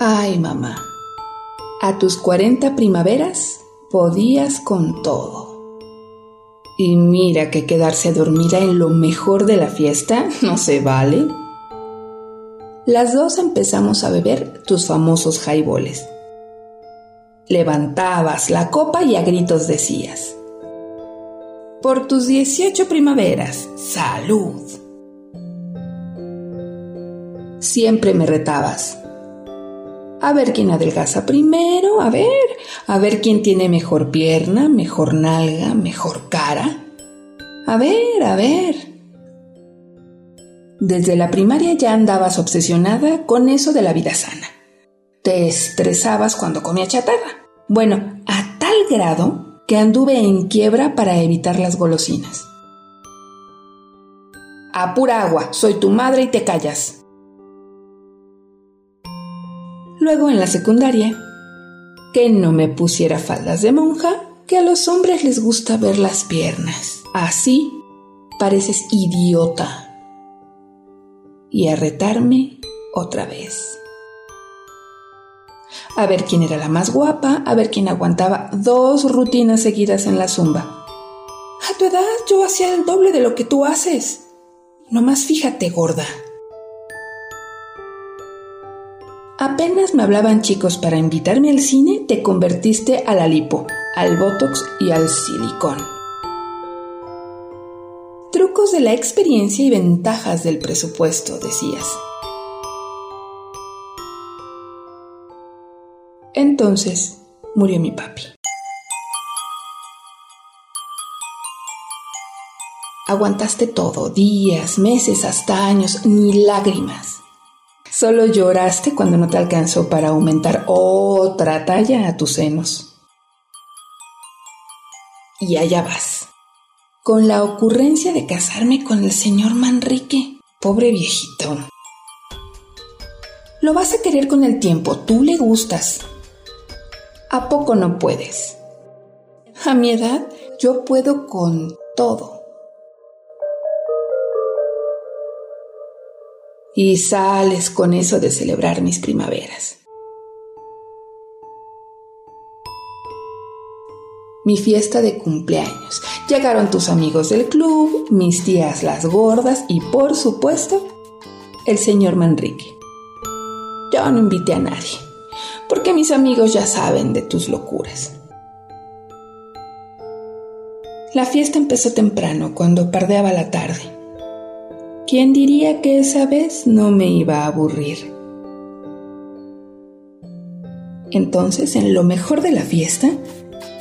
Ay, mamá, a tus 40 primaveras podías con todo. Y mira que quedarse dormida en lo mejor de la fiesta no se vale. Las dos empezamos a beber tus famosos jaiboles. Levantabas la copa y a gritos decías, por tus 18 primaveras, salud. Siempre me retabas. A ver quién adelgaza primero, a ver, a ver quién tiene mejor pierna, mejor nalga, mejor cara. A ver, a ver. Desde la primaria ya andabas obsesionada con eso de la vida sana. Te estresabas cuando comía chatarra. Bueno, a tal grado que anduve en quiebra para evitar las golosinas. A pura agua, soy tu madre y te callas. Luego en la secundaria, que no me pusiera faldas de monja, que a los hombres les gusta ver las piernas. Así pareces idiota. Y a retarme otra vez. A ver quién era la más guapa, a ver quién aguantaba dos rutinas seguidas en la zumba. A tu edad yo hacía el doble de lo que tú haces. Nomás fíjate, gorda. Apenas me hablaban chicos para invitarme al cine, te convertiste a la lipo, al botox y al silicón. Trucos de la experiencia y ventajas del presupuesto, decías. Entonces murió mi papi. Aguantaste todo, días, meses, hasta años, ni lágrimas. Solo lloraste cuando no te alcanzó para aumentar otra talla a tus senos. Y allá vas, con la ocurrencia de casarme con el señor Manrique, pobre viejito. Lo vas a querer con el tiempo, tú le gustas. ¿A poco no puedes? A mi edad yo puedo con todo. Y sales con eso de celebrar mis primaveras. Mi fiesta de cumpleaños. Llegaron tus amigos del club, mis tías las gordas y por supuesto el señor Manrique. Yo no invité a nadie, porque mis amigos ya saben de tus locuras. La fiesta empezó temprano, cuando pardeaba la tarde. ¿Quién diría que esa vez no me iba a aburrir? Entonces, en lo mejor de la fiesta,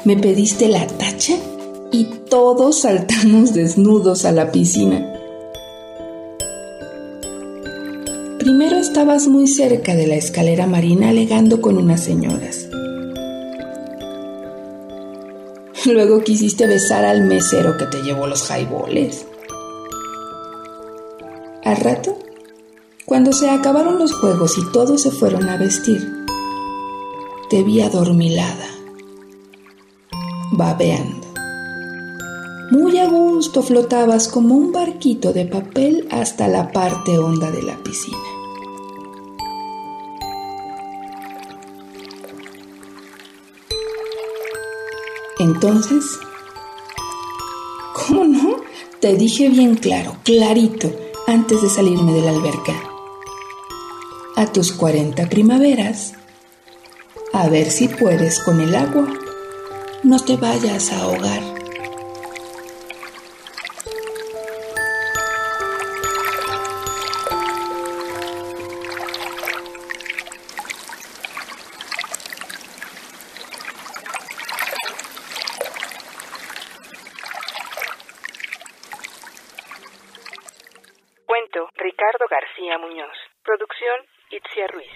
me pediste la tacha y todos saltamos desnudos a la piscina. Primero estabas muy cerca de la escalera marina alegando con unas señoras. Luego quisiste besar al mesero que te llevó los jaiboles. Al rato, cuando se acabaron los juegos y todos se fueron a vestir, te vi adormilada, babeando. Muy a gusto flotabas como un barquito de papel hasta la parte honda de la piscina. Entonces, ¿cómo no? Te dije bien claro, clarito, antes de salirme de la alberca. A tus 40 primaveras, a ver si puedes con el agua. No te vayas a ahogar. Ricardo García Muñoz. Producción Itzia Ruiz.